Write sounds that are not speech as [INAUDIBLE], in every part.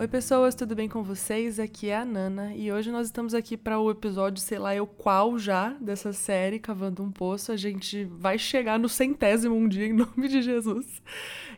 Oi, pessoas, tudo bem com vocês? Aqui é a Nana e hoje nós estamos aqui para o episódio, sei lá, eu qual já dessa série Cavando um Poço. A gente vai chegar no centésimo um dia em nome de Jesus.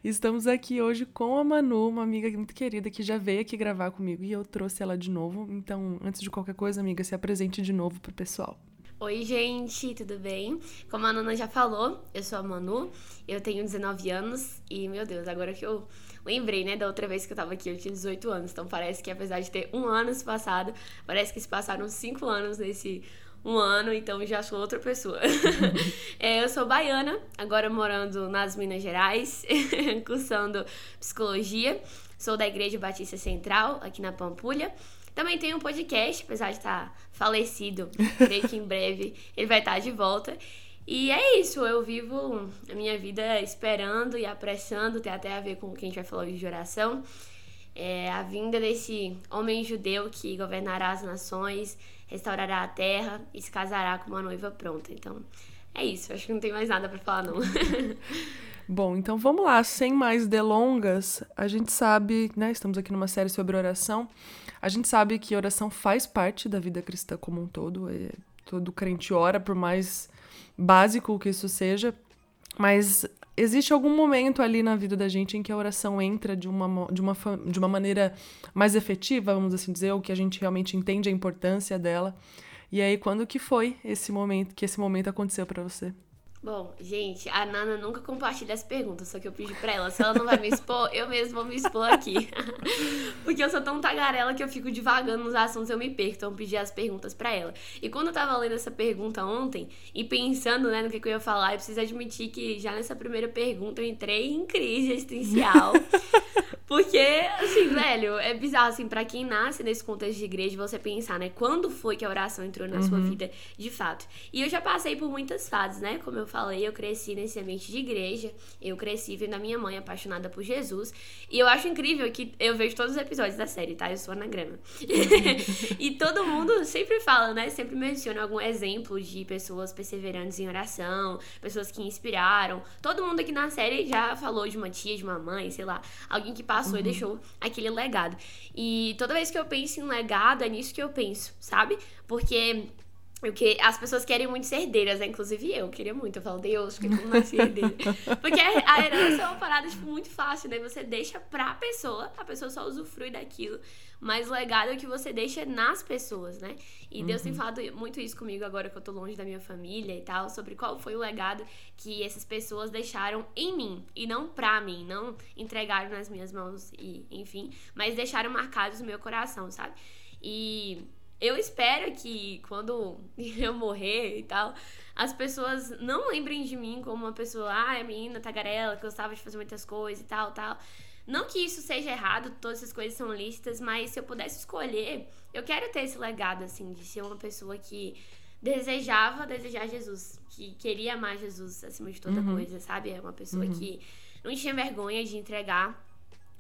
Estamos aqui hoje com a Manu, uma amiga muito querida que já veio aqui gravar comigo e eu trouxe ela de novo. Então, antes de qualquer coisa, amiga, se apresente de novo pro pessoal. Oi, gente, tudo bem? Como a Nana já falou, eu sou a Manu, eu tenho 19 anos e, meu Deus, agora que eu lembrei, né, da outra vez que eu tava aqui, eu tinha 18 anos. Então parece que apesar de ter um ano se passado, parece que se passaram cinco anos nesse um ano, então já sou outra pessoa. [LAUGHS] é, eu sou baiana, agora morando nas Minas Gerais, [LAUGHS] cursando psicologia. Sou da Igreja Batista Central, aqui na Pampulha. Também tenho um podcast, apesar de estar falecido, [LAUGHS] creio que em breve ele vai estar de volta. E é isso, eu vivo a minha vida esperando e apressando, tem até a ver com o que a gente vai falar hoje de oração. É a vinda desse homem judeu que governará as nações, restaurará a terra e se casará com uma noiva pronta. Então, é isso, acho que não tem mais nada para falar não. [LAUGHS] Bom, então vamos lá, sem mais delongas, a gente sabe, né, estamos aqui numa série sobre oração. A gente sabe que oração faz parte da vida cristã como um todo, é, todo crente ora, por mais básico que isso seja, mas existe algum momento ali na vida da gente em que a oração entra de uma, de uma, de uma maneira mais efetiva, vamos assim dizer, ou que a gente realmente entende a importância dela. E aí, quando que foi esse momento, que esse momento aconteceu para você? Bom, gente, a Nana nunca compartilha as perguntas, só que eu pedi pra ela, se ela não vai me expor, eu mesmo vou me expor aqui. [LAUGHS] Porque eu sou tão tagarela que eu fico divagando nos assuntos e eu me perco, então eu pedi as perguntas pra ela. E quando eu tava lendo essa pergunta ontem e pensando, né, no que, que eu ia falar, eu preciso admitir que já nessa primeira pergunta eu entrei em crise existencial. [LAUGHS] Porque, assim, velho, é bizarro, assim, pra quem nasce nesse contexto de igreja, você pensar, né, quando foi que a oração entrou na uhum. sua vida de fato. E eu já passei por muitas fases, né, como eu falei, eu cresci nesse ambiente de igreja, eu cresci vendo a minha mãe apaixonada por Jesus. E eu acho incrível que eu vejo todos os episódios da série, tá? Eu sou anagrama. [LAUGHS] e todo mundo sempre fala, né, sempre menciona algum exemplo de pessoas perseverantes em oração, pessoas que inspiraram. Todo mundo aqui na série já falou de uma tia, de uma mãe, sei lá, alguém que passou uhum. e deixou aquele legado. E toda vez que eu penso em legado, é nisso que eu penso, sabe? Porque o que as pessoas querem muito ser herdeiras, né? Inclusive eu queria muito. Eu falo, Deus, que como nasci herdeira. [LAUGHS] Porque a herança é uma parada, tipo, muito fácil, né? Você deixa pra pessoa, a pessoa só usufrui daquilo. Mas o legado é que você deixa nas pessoas, né? E Deus tem uhum. falado muito isso comigo agora que eu tô longe da minha família e tal, sobre qual foi o legado que essas pessoas deixaram em mim. E não pra mim, não entregaram nas minhas mãos, e enfim, mas deixaram marcados no meu coração, sabe? E eu espero que quando [LAUGHS] eu morrer e tal, as pessoas não lembrem de mim como uma pessoa, ah, é menina tagarela, que gostava de fazer muitas coisas e tal, tal. Não que isso seja errado, todas essas coisas são listas, mas se eu pudesse escolher, eu quero ter esse legado, assim, de ser uma pessoa que desejava desejar Jesus, que queria amar Jesus acima de toda uhum. coisa, sabe? É uma pessoa uhum. que não tinha vergonha de entregar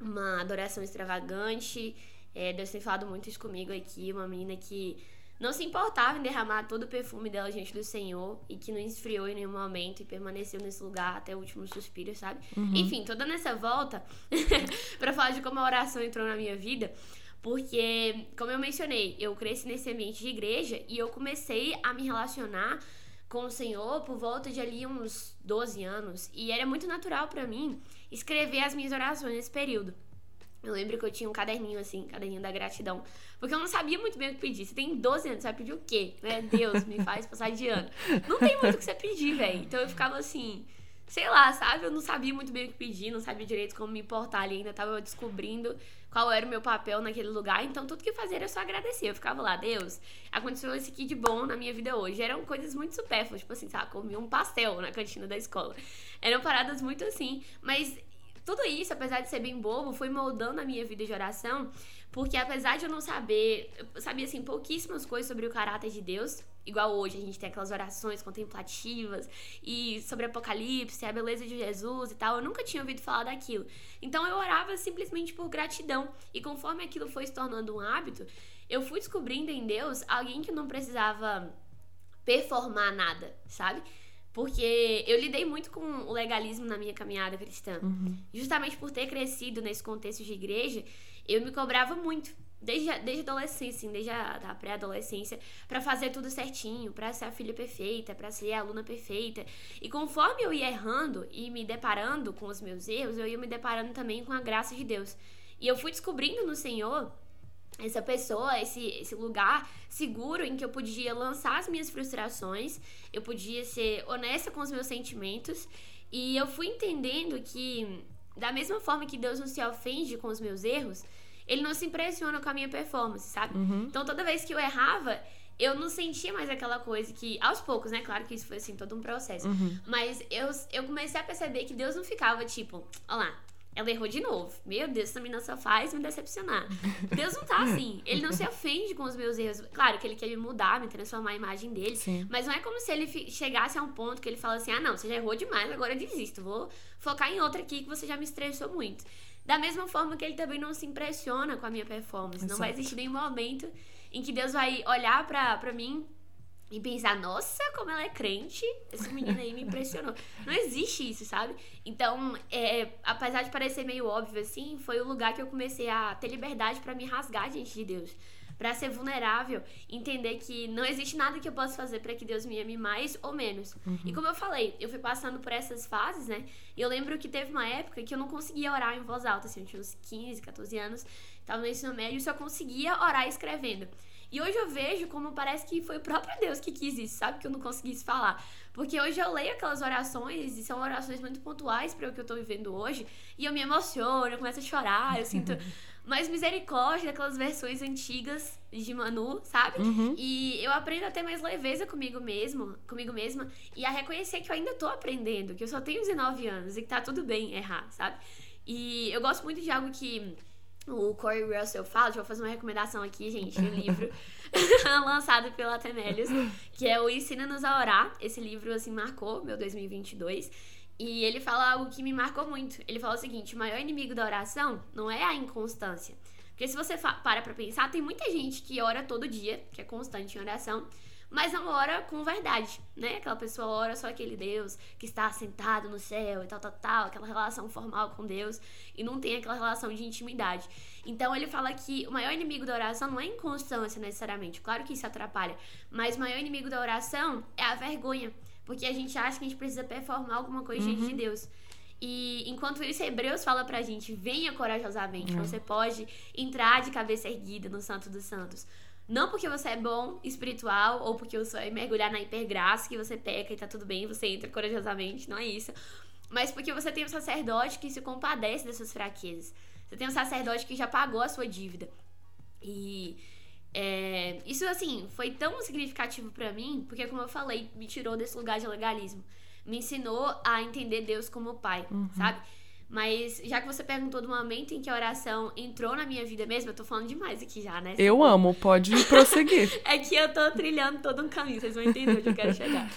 uma adoração extravagante é, Deus tem falado muito isso comigo aqui, uma menina que não se importava em derramar todo o perfume dela diante do Senhor e que não esfriou em nenhum momento e permaneceu nesse lugar até o último suspiro, sabe? Uhum. Enfim, toda nessa volta [LAUGHS] para falar de como a oração entrou na minha vida, porque, como eu mencionei, eu cresci nesse ambiente de igreja e eu comecei a me relacionar com o Senhor por volta de ali uns 12 anos e era muito natural para mim escrever as minhas orações nesse período. Eu lembro que eu tinha um caderninho assim, caderninho da gratidão. Porque eu não sabia muito bem o que pedir. Você tem 12 anos, você vai pedir o quê? Né? Deus, me faz passar de ano. Não tem muito o que você pedir, velho. Então eu ficava assim, sei lá, sabe? Eu não sabia muito bem o que pedir, não sabia direito como me importar ali. Ainda tava descobrindo qual era o meu papel naquele lugar. Então tudo que fazer era só agradecer. Eu ficava lá, Deus, aconteceu esse aqui de bom na minha vida hoje. Eram coisas muito supérfluas, tipo assim, sabe? Comi um pastel na cantina da escola. Eram paradas muito assim. Mas tudo isso, apesar de ser bem bobo, foi moldando a minha vida de oração, porque apesar de eu não saber, eu sabia assim pouquíssimas coisas sobre o caráter de Deus, igual hoje a gente tem aquelas orações contemplativas e sobre Apocalipse, a beleza de Jesus e tal, eu nunca tinha ouvido falar daquilo. Então eu orava simplesmente por gratidão, e conforme aquilo foi se tornando um hábito, eu fui descobrindo em Deus alguém que não precisava performar nada, sabe? Porque eu lidei muito com o legalismo na minha caminhada cristã. Uhum. Justamente por ter crescido nesse contexto de igreja, eu me cobrava muito. Desde a, desde adolescência, assim, desde a pré-adolescência, para fazer tudo certinho, para ser a filha perfeita, para ser a aluna perfeita. E conforme eu ia errando e me deparando com os meus erros, eu ia me deparando também com a graça de Deus. E eu fui descobrindo no Senhor essa pessoa, esse, esse lugar seguro em que eu podia lançar as minhas frustrações, eu podia ser honesta com os meus sentimentos, e eu fui entendendo que, da mesma forma que Deus não se ofende com os meus erros, ele não se impressiona com a minha performance, sabe? Uhum. Então toda vez que eu errava, eu não sentia mais aquela coisa que, aos poucos, né? Claro que isso foi assim, todo um processo. Uhum. Mas eu, eu comecei a perceber que Deus não ficava tipo, olha lá, ela errou de novo. Meu Deus, essa menina só faz me decepcionar. [LAUGHS] Deus não tá assim. Ele não se ofende com os meus erros. Claro que ele quer me mudar, me transformar a imagem dele. Sim. Mas não é como se ele chegasse a um ponto que ele fala assim: ah, não, você já errou demais, agora eu desisto. Vou focar em outra aqui que você já me estressou muito. Da mesma forma que ele também não se impressiona com a minha performance. Exato. Não vai existir nenhum momento em que Deus vai olhar pra mim e pensar, nossa, como ela é crente, essa menina aí me impressionou. Não existe isso, sabe? Então, é, apesar de parecer meio óbvio assim, foi o lugar que eu comecei a ter liberdade para me rasgar diante de Deus. para ser vulnerável, entender que não existe nada que eu possa fazer para que Deus me ame mais ou menos. Uhum. E como eu falei, eu fui passando por essas fases, né? E eu lembro que teve uma época que eu não conseguia orar em voz alta, assim, eu tinha uns 15, 14 anos, tava no ensino médio e só conseguia orar escrevendo. E hoje eu vejo como parece que foi o próprio Deus que quis isso, sabe? Que eu não conseguisse falar. Porque hoje eu leio aquelas orações e são orações muito pontuais para o que eu tô vivendo hoje. E eu me emociono, eu começo a chorar, eu sinto [LAUGHS] mais misericórdia daquelas versões antigas de Manu, sabe? Uhum. E eu aprendo a ter mais leveza comigo mesmo, comigo mesma, e a reconhecer que eu ainda tô aprendendo, que eu só tenho 19 anos e que tá tudo bem errar, sabe? E eu gosto muito de algo que o Corey Russell fala, deixa eu fazer uma recomendação aqui, gente, um livro [LAUGHS] [LAUGHS] lançado pela Temelius, que é o Ensina-nos a Orar. Esse livro, assim, marcou meu 2022. E ele fala algo que me marcou muito. Ele fala o seguinte: o maior inimigo da oração não é a inconstância. Porque se você para pra pensar, tem muita gente que ora todo dia, que é constante em oração, mas não ora com verdade, né? Aquela pessoa ora só aquele Deus que está sentado no céu e tal, tal, tal, aquela relação formal com Deus e não tem aquela relação de intimidade. Então ele fala que o maior inimigo da oração não é a inconstância necessariamente, claro que isso atrapalha, mas o maior inimigo da oração é a vergonha, porque a gente acha que a gente precisa performar alguma coisa uhum. diante de Deus. E enquanto isso, Hebreus fala pra gente: venha corajosamente, uhum. você pode entrar de cabeça erguida no Santo dos Santos. Não porque você é bom espiritual ou porque você vai mergulhar na hipergraça que você peca e tá tudo bem, você entra corajosamente, não é isso. Mas porque você tem um sacerdote que se compadece das suas fraquezas. Você tem um sacerdote que já pagou a sua dívida. E é, isso, assim, foi tão significativo para mim, porque, como eu falei, me tirou desse lugar de legalismo. Me ensinou a entender Deus como Pai, uhum. sabe? Mas já que você perguntou do momento em que a oração entrou na minha vida mesmo, eu tô falando demais aqui já, né? Eu amo, pode prosseguir. [LAUGHS] é que eu tô trilhando todo um caminho, vocês vão entender onde eu quero chegar.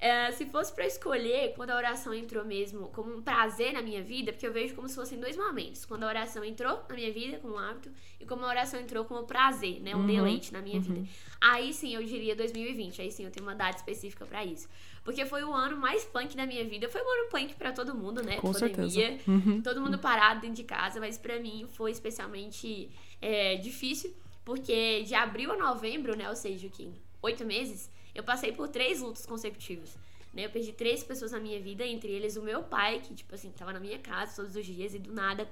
É, se fosse para escolher quando a oração entrou mesmo como um prazer na minha vida, porque eu vejo como se fossem dois momentos. Quando a oração entrou na minha vida como um hábito e como a oração entrou como prazer, né? Um uhum, deleite na minha uhum. vida. Aí sim eu diria 2020. Aí sim eu tenho uma data específica para isso. Porque foi o ano mais punk da minha vida. Foi um ano punk para todo mundo, né? Com Pandemia, certeza. Uhum. Todo mundo parado dentro de casa, mas para mim foi especialmente é, difícil. Porque de abril a novembro, né? Ou seja, que oito meses eu passei por três lutos consecutivos. Né? Eu perdi três pessoas na minha vida, entre eles o meu pai, que, tipo assim, tava na minha casa todos os dias e do nada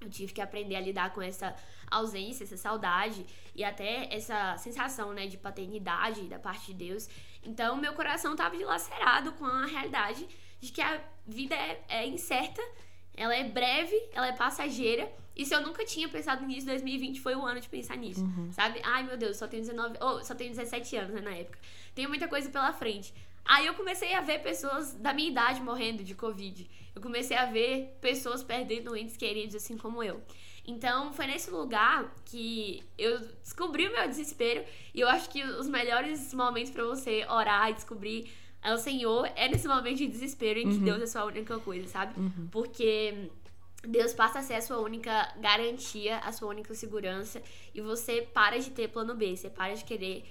eu tive que aprender a lidar com essa ausência, essa saudade e até essa sensação, né, de paternidade da parte de Deus. Então, meu coração tava dilacerado com a realidade de que a vida é, é incerta, ela é breve, ela é passageira. E se eu nunca tinha pensado nisso, 2020 foi o ano de pensar nisso, uhum. sabe? Ai, meu Deus, só tenho 19, oh, só tenho 17 anos, né, na época. Tenho muita coisa pela frente. Aí eu comecei a ver pessoas da minha idade morrendo de Covid. Eu comecei a ver pessoas perdendo entes queridos, assim como eu. Então foi nesse lugar que eu descobri o meu desespero. E eu acho que os melhores momentos para você orar e descobrir é o Senhor é nesse momento de desespero em que uhum. Deus é a sua única coisa, sabe? Uhum. Porque Deus passa a ser a sua única garantia, a sua única segurança. E você para de ter plano B, você para de querer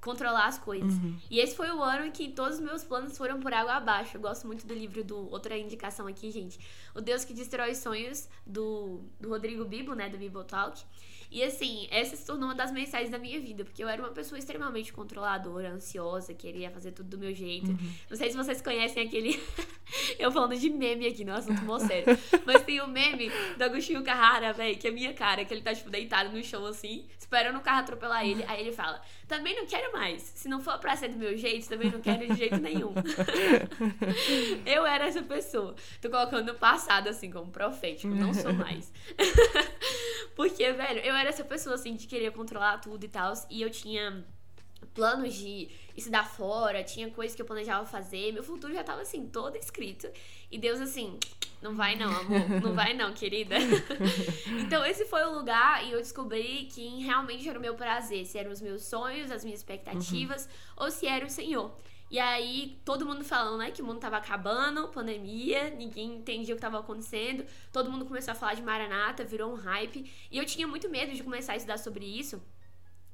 controlar as coisas. Uhum. E esse foi o ano em que todos os meus planos foram por água abaixo. Eu gosto muito do livro do. Outra indicação aqui, gente. O Deus que Destrói Sonhos, do, do Rodrigo Bibo, né? Do Bible Talk. E assim, essa se tornou uma das mensagens da minha vida, porque eu era uma pessoa extremamente controladora, ansiosa, queria fazer tudo do meu jeito. Uhum. Não sei se vocês conhecem aquele. [LAUGHS] eu falando de meme aqui no assunto mó sério. Mas tem o meme do Agostinho Carrara, velho, que é minha cara, que ele tá, tipo, deitado no chão assim, esperando o carro atropelar ele. Aí ele fala: também não quero mais. Se não for pra ser do meu jeito, também não quero de jeito nenhum. [LAUGHS] eu era essa pessoa. Tô colocando o passado assim como profético, não sou [LAUGHS] mais. [LAUGHS] Porque, velho, eu era essa pessoa, assim, de querer controlar tudo e tal. E eu tinha planos de estudar fora, tinha coisas que eu planejava fazer. Meu futuro já tava, assim, todo escrito. E Deus, assim, não vai não, amor. Não vai não, querida. [LAUGHS] então, esse foi o lugar e eu descobri que realmente era o meu prazer. Se eram os meus sonhos, as minhas expectativas, uhum. ou se era o Senhor. E aí, todo mundo falando, né, que o mundo tava acabando, pandemia, ninguém entendia o que tava acontecendo. Todo mundo começou a falar de Maranata, virou um hype. E eu tinha muito medo de começar a estudar sobre isso.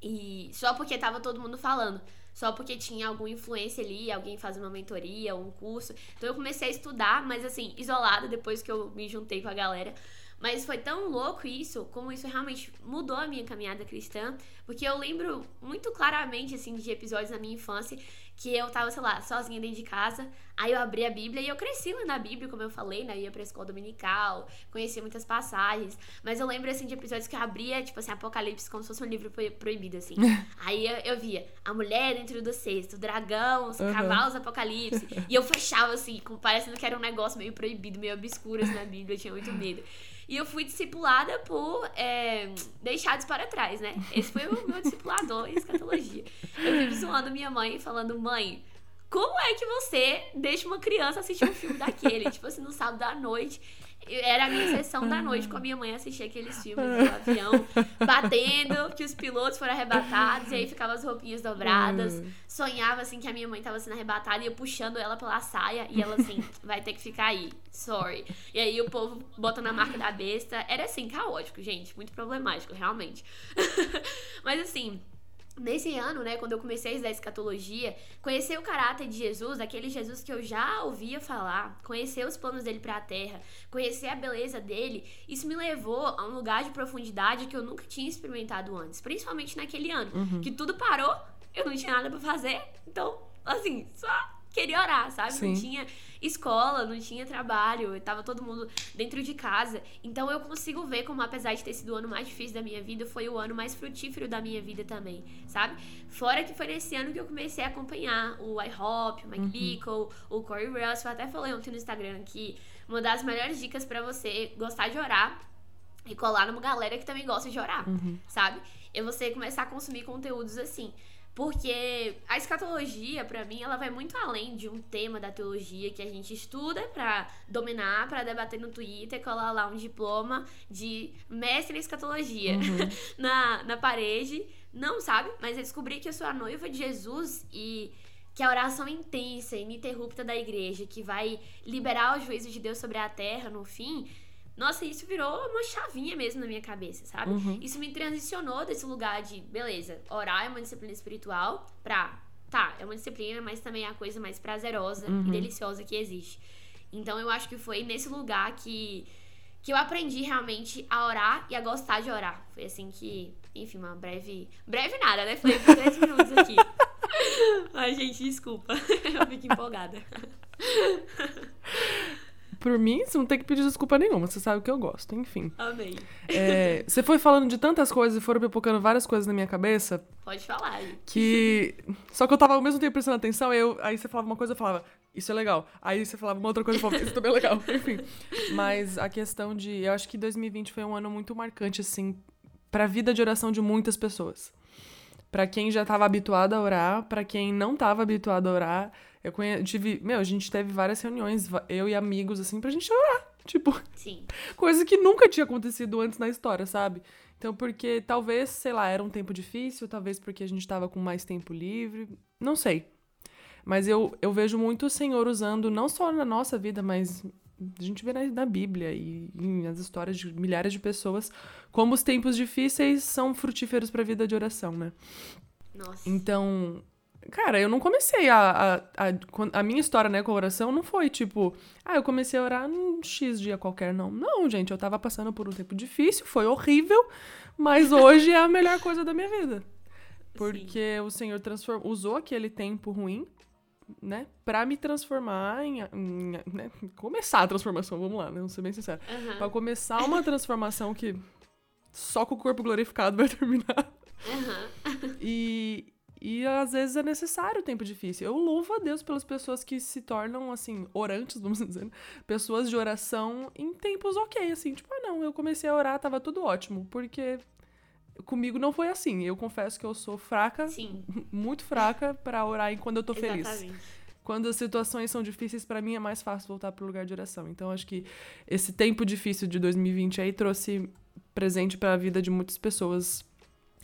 E só porque tava todo mundo falando. Só porque tinha alguma influência ali, alguém fazendo uma mentoria, um curso. Então eu comecei a estudar, mas assim, isolada depois que eu me juntei com a galera. Mas foi tão louco isso, como isso realmente mudou a minha caminhada cristã, porque eu lembro muito claramente, assim, de episódios na minha infância que eu tava, sei lá, sozinha dentro de casa, aí eu abri a Bíblia e eu cresci lendo a Bíblia, como eu falei, né, eu ia pra escola dominical, conhecia muitas passagens, mas eu lembro, assim, de episódios que eu abria, tipo assim, Apocalipse, como se fosse um livro proibido, assim. [LAUGHS] aí eu, eu, via a mulher dentro do cesto, o dragão, os uhum. cavalos, Apocalipse, [LAUGHS] e eu fechava, assim, parecendo que era um negócio meio proibido, meio obscuro, assim, na Bíblia, eu tinha muito medo. E eu fui discipulada por é, deixados para trás, né? Esse foi o meu discipulador em escatologia. Eu vivo zoando minha mãe, falando, mãe, como é que você deixa uma criança assistir um filme daquele? tipo assim, no sábado à noite. Era a minha sessão da noite com a minha mãe assistir aqueles filmes do avião, batendo, que os pilotos foram arrebatados, e aí ficavam as roupinhas dobradas. Hum. Sonhava assim que a minha mãe tava sendo arrebatada e eu puxando ela pela saia, e ela assim, [LAUGHS] vai ter que ficar aí, sorry. E aí o povo botando a marca da besta. Era assim, caótico, gente, muito problemático, realmente. [LAUGHS] Mas assim, Nesse ano, né, quando eu comecei a estudar escatologia, conhecer o caráter de Jesus, aquele Jesus que eu já ouvia falar, conhecer os planos dele para a terra, conhecer a beleza dele, isso me levou a um lugar de profundidade que eu nunca tinha experimentado antes, principalmente naquele ano, uhum. que tudo parou, eu não tinha nada para fazer, então, assim, só queria orar, sabe? Sim. Não tinha escola, não tinha trabalho, tava todo mundo dentro de casa. Então eu consigo ver como, apesar de ter sido o ano mais difícil da minha vida, foi o ano mais frutífero da minha vida também, sabe? Fora que foi nesse ano que eu comecei a acompanhar o iHop, o Mike uhum. Bickle, o Corey Russell. Eu até falei ontem no Instagram que uma das melhores dicas para você gostar de orar e colar numa galera que também gosta de orar, uhum. sabe? É você começar a consumir conteúdos assim. Porque a escatologia, para mim, ela vai muito além de um tema da teologia que a gente estuda para dominar, para debater no Twitter, colar lá um diploma de mestre em escatologia uhum. [LAUGHS] na, na parede. Não, sabe? Mas eu descobri que eu sou a noiva de Jesus e que a oração intensa, ininterrupta da igreja, que vai liberar o juízo de Deus sobre a terra no fim, nossa, isso virou uma chavinha mesmo na minha cabeça, sabe? Uhum. Isso me transicionou desse lugar de, beleza, orar é uma disciplina espiritual pra, tá, é uma disciplina, mas também é a coisa mais prazerosa uhum. e deliciosa que existe. Então eu acho que foi nesse lugar que, que eu aprendi realmente a orar e a gostar de orar. Foi assim que, enfim, uma breve. Breve nada, né? Falei por três minutos aqui. [LAUGHS] Ai, gente, desculpa. [LAUGHS] Eu fico empolgada. [LAUGHS] Por mim, você não tem que pedir desculpa nenhuma, você sabe que eu gosto, enfim. Amém. É, você foi falando de tantas coisas e foram pipocando várias coisas na minha cabeça. Pode falar. Que. Só que eu tava ao mesmo tempo prestando atenção, eu... aí você falava uma coisa, eu falava, isso é legal. Aí você falava uma outra coisa, eu falava, isso também é legal. [LAUGHS] Enfim. Mas a questão de. Eu acho que 2020 foi um ano muito marcante, assim, pra vida de oração de muitas pessoas. Para quem já estava habituado a orar, para quem não estava habituado a orar, eu conhe... tive. Meu, a gente teve várias reuniões, eu e amigos, assim, pra gente orar. [LAUGHS] Tipo. Sim. Coisa que nunca tinha acontecido antes na história, sabe? Então, porque talvez, sei lá, era um tempo difícil, talvez porque a gente tava com mais tempo livre. Não sei. Mas eu, eu vejo muito o Senhor usando, não só na nossa vida, mas a gente vê na, na Bíblia e, e nas histórias de milhares de pessoas, como os tempos difíceis são frutíferos para a vida de oração, né? Nossa. Então, cara, eu não comecei a, a, a. A minha história, né, com a oração não foi tipo, ah, eu comecei a orar num X dia qualquer, não. Não, gente, eu tava passando por um tempo difícil, foi horrível, mas hoje é a melhor coisa da minha vida. Porque Sim. o Senhor transform... usou aquele tempo ruim, né, pra me transformar em. em né, começar a transformação, vamos lá, né, vamos ser bem sincero. Uhum. Pra começar uma transformação que só com o corpo glorificado vai [LAUGHS] terminar. Uhum. E, e às vezes é necessário o tempo difícil. Eu louvo a Deus pelas pessoas que se tornam, assim, orantes, [LAUGHS] vamos dizer, né? pessoas de oração em tempos ok, assim. Tipo, ah, não, eu comecei a orar, tava tudo ótimo. Porque comigo não foi assim. Eu confesso que eu sou fraca, Sim. [LAUGHS] muito fraca, para orar quando eu tô Exatamente. feliz. Quando as situações são difíceis, para mim é mais fácil voltar pro lugar de oração. Então, acho que esse tempo difícil de 2020 aí trouxe presente para a vida de muitas pessoas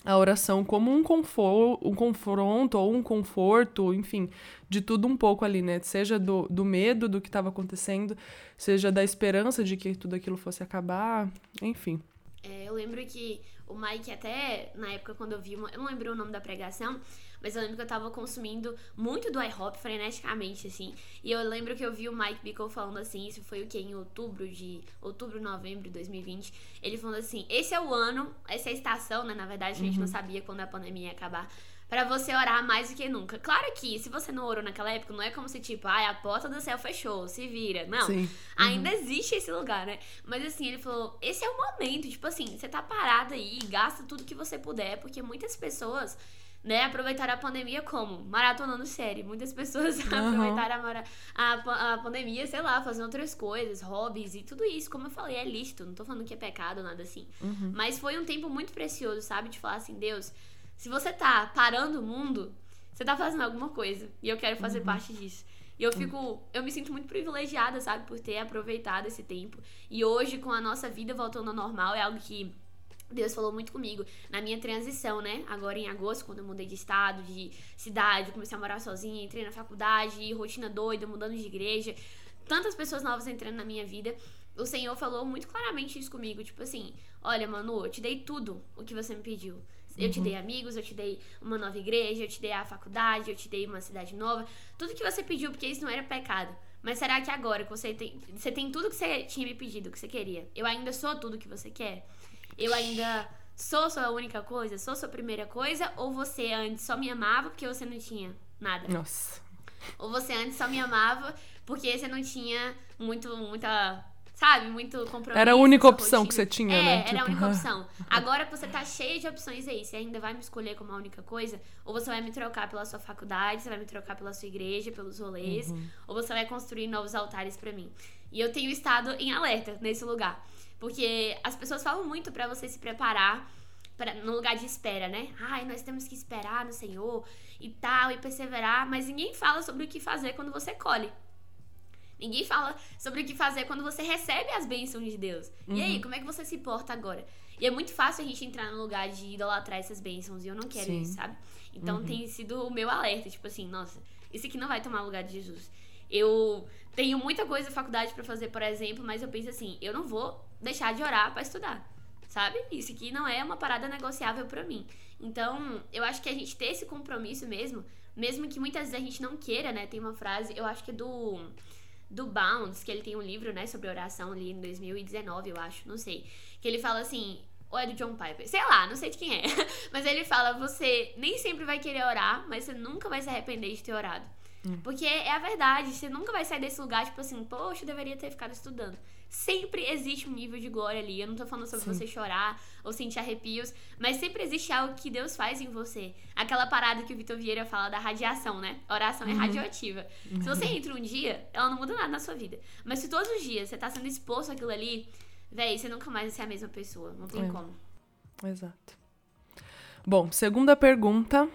a oração como um, confor um confronto ou um conforto, enfim, de tudo um pouco ali, né? Seja do, do medo do que estava acontecendo, seja da esperança de que tudo aquilo fosse acabar, enfim. É, eu lembro que o Mike, até na época quando eu vi, uma, eu não lembro o nome da pregação, mas eu lembro que eu tava consumindo muito do iHop freneticamente, assim. E eu lembro que eu vi o Mike Bickle falando assim, isso foi o que? Em outubro de. Outubro, novembro de 2020. Ele falando assim: esse é o ano, essa é a estação, né? Na verdade, a gente uhum. não sabia quando a pandemia ia acabar para você orar mais do que nunca. Claro que, se você não orou naquela época, não é como se, tipo, ai, a porta do céu fechou, se vira. Não. Sim. Ainda uhum. existe esse lugar, né? Mas assim, ele falou: esse é o momento. Tipo assim, você tá parado aí, gasta tudo que você puder, porque muitas pessoas né, aproveitaram a pandemia como? Maratonando série. Muitas pessoas [LAUGHS] uhum. aproveitaram a, a, a, pandemia, sei lá, fazendo outras coisas, hobbies e tudo isso. Como eu falei, é lícito. Não tô falando que é pecado, nada assim. Uhum. Mas foi um tempo muito precioso, sabe? De falar assim, Deus, se você tá parando o mundo, você tá fazendo alguma coisa. E eu quero fazer uhum. parte disso. E eu fico, eu me sinto muito privilegiada, sabe, por ter aproveitado esse tempo. E hoje, com a nossa vida voltando ao normal, é algo que Deus falou muito comigo na minha transição, né? Agora em agosto, quando eu mudei de estado, de cidade, comecei a morar sozinha, entrei na faculdade, rotina doida, mudando de igreja, tantas pessoas novas entrando na minha vida. O Senhor falou muito claramente isso comigo, tipo assim: "Olha, Manu, eu te dei tudo o que você me pediu. Eu uhum. te dei amigos, eu te dei uma nova igreja, eu te dei a faculdade, eu te dei uma cidade nova, tudo que você pediu, porque isso não era pecado. Mas será que agora que você tem, você tem tudo que você tinha me pedido, que você queria? Eu ainda sou tudo que você quer?" Eu ainda sou sua única coisa? Sou sua primeira coisa? Ou você antes só me amava porque você não tinha nada? Nossa. Ou você antes só me amava porque você não tinha muito, muita sabe, muito compromisso. Era a única opção que você tinha, é, né? Era tipo... a única [LAUGHS] opção. Agora que você tá cheio de opções aí, você ainda vai me escolher como a única coisa? Ou você vai me trocar pela sua faculdade, você vai me trocar pela sua igreja, pelos rolês, uhum. ou você vai construir novos altares para mim? E eu tenho estado em alerta nesse lugar. Porque as pessoas falam muito para você se preparar pra, no lugar de espera, né? Ai, nós temos que esperar no Senhor e tal, e perseverar, mas ninguém fala sobre o que fazer quando você colhe. Ninguém fala sobre o que fazer quando você recebe as bênçãos de Deus. Uhum. E aí, uhum. como é que você se porta agora? E é muito fácil a gente entrar no lugar de idolatrar essas bênçãos, e eu não quero Sim. isso, sabe? Então uhum. tem sido o meu alerta, tipo assim, nossa, isso aqui não vai tomar lugar de Jesus. Eu tenho muita coisa na faculdade para fazer, por exemplo, mas eu penso assim, eu não vou deixar de orar para estudar. Sabe? Isso aqui não é uma parada negociável para mim. Então, eu acho que a gente ter esse compromisso mesmo, mesmo que muitas vezes a gente não queira, né? Tem uma frase, eu acho que é do do Bounds, que ele tem um livro, né, sobre oração ali em 2019, eu acho, não sei. Que ele fala assim, ou é do John Piper, sei lá, não sei de quem é. [LAUGHS] Mas ele fala: você nem sempre vai querer orar, mas você nunca vai se arrepender de ter orado. Hum. Porque é a verdade, você nunca vai sair desse lugar, tipo assim, poxa, eu deveria ter ficado estudando. Sempre existe um nível de glória ali. Eu não tô falando sobre Sim. você chorar ou sentir arrepios, mas sempre existe algo que Deus faz em você. Aquela parada que o Vitor Vieira fala da radiação, né? A oração é uhum. é radioativa. Uhum. Se você entra um dia, ela não muda nada na sua vida. Mas se todos os dias você tá sendo exposto àquilo ali, véi, você nunca mais vai ser a mesma pessoa. Não tem é. como. Exato. Bom, segunda pergunta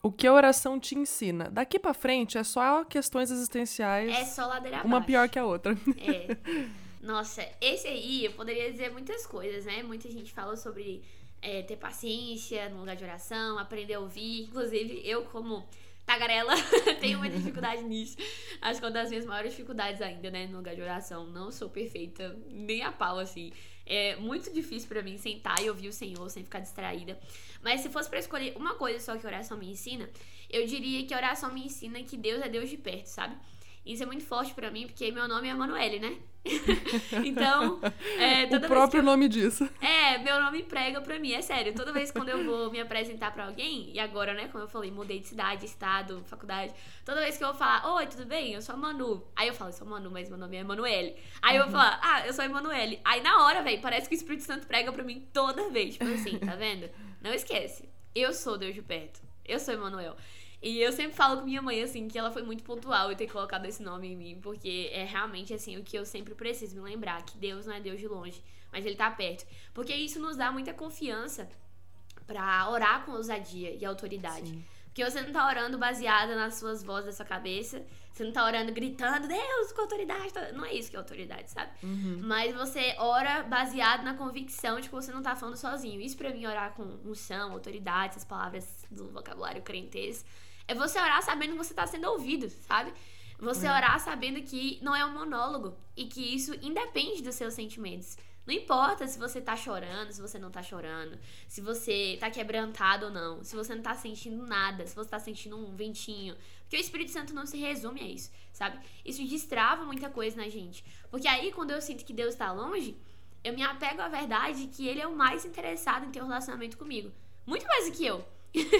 o que a oração te ensina? Daqui para frente é só questões existenciais. É só ladeira Uma pior que a outra. É. [LAUGHS] Nossa, esse aí eu poderia dizer muitas coisas, né? Muita gente fala sobre é, ter paciência no lugar de oração, aprender a ouvir. Inclusive, eu, como tagarela, [LAUGHS] tenho muita dificuldade [LAUGHS] nisso. Acho que é uma das minhas maiores dificuldades ainda, né, no lugar de oração. Não sou perfeita, nem a pau, assim. É muito difícil para mim sentar e ouvir o Senhor sem ficar distraída. Mas se fosse para escolher uma coisa só que a oração me ensina, eu diria que a oração me ensina que Deus é Deus de perto, sabe? Isso é muito forte para mim, porque meu nome é Emanuele, né? [LAUGHS] então, é, o próprio eu... nome disso. É, meu nome prega pra mim, é sério. Toda vez quando eu vou me apresentar pra alguém, e agora, né, como eu falei, mudei de cidade, estado, faculdade. Toda vez que eu vou falar, oi, tudo bem? Eu sou a Manu. Aí eu falo, eu sou a Manu, mas meu nome é Emanuele. Aí uhum. eu vou falar, ah, eu sou a Emanuele. Aí na hora, velho, parece que o Espírito Santo prega pra mim toda vez. Tipo assim, tá vendo? Não esquece. Eu sou Deus de perto. Eu sou Emanuel. E eu sempre falo com minha mãe, assim, que ela foi muito pontual em ter colocado esse nome em mim, porque é realmente, assim, o que eu sempre preciso me lembrar, que Deus não é Deus de longe, mas Ele tá perto. Porque isso nos dá muita confiança para orar com ousadia e autoridade. Sim. Porque você não tá orando baseada nas suas vozes da sua cabeça, você não tá orando gritando, Deus, com autoridade. Não é isso que é autoridade, sabe? Uhum. Mas você ora baseado na convicção de que você não tá falando sozinho. Isso para mim, orar com unção, autoridade, essas palavras do vocabulário crentez, é você orar sabendo que você tá sendo ouvido, sabe? Você é. orar sabendo que não é um monólogo e que isso independe dos seus sentimentos. Não importa se você tá chorando, se você não tá chorando, se você tá quebrantado ou não, se você não tá sentindo nada, se você tá sentindo um ventinho. Porque o Espírito Santo não se resume a isso, sabe? Isso destrava muita coisa na gente. Porque aí, quando eu sinto que Deus tá longe, eu me apego à verdade que Ele é o mais interessado em ter um relacionamento comigo. Muito mais do que eu.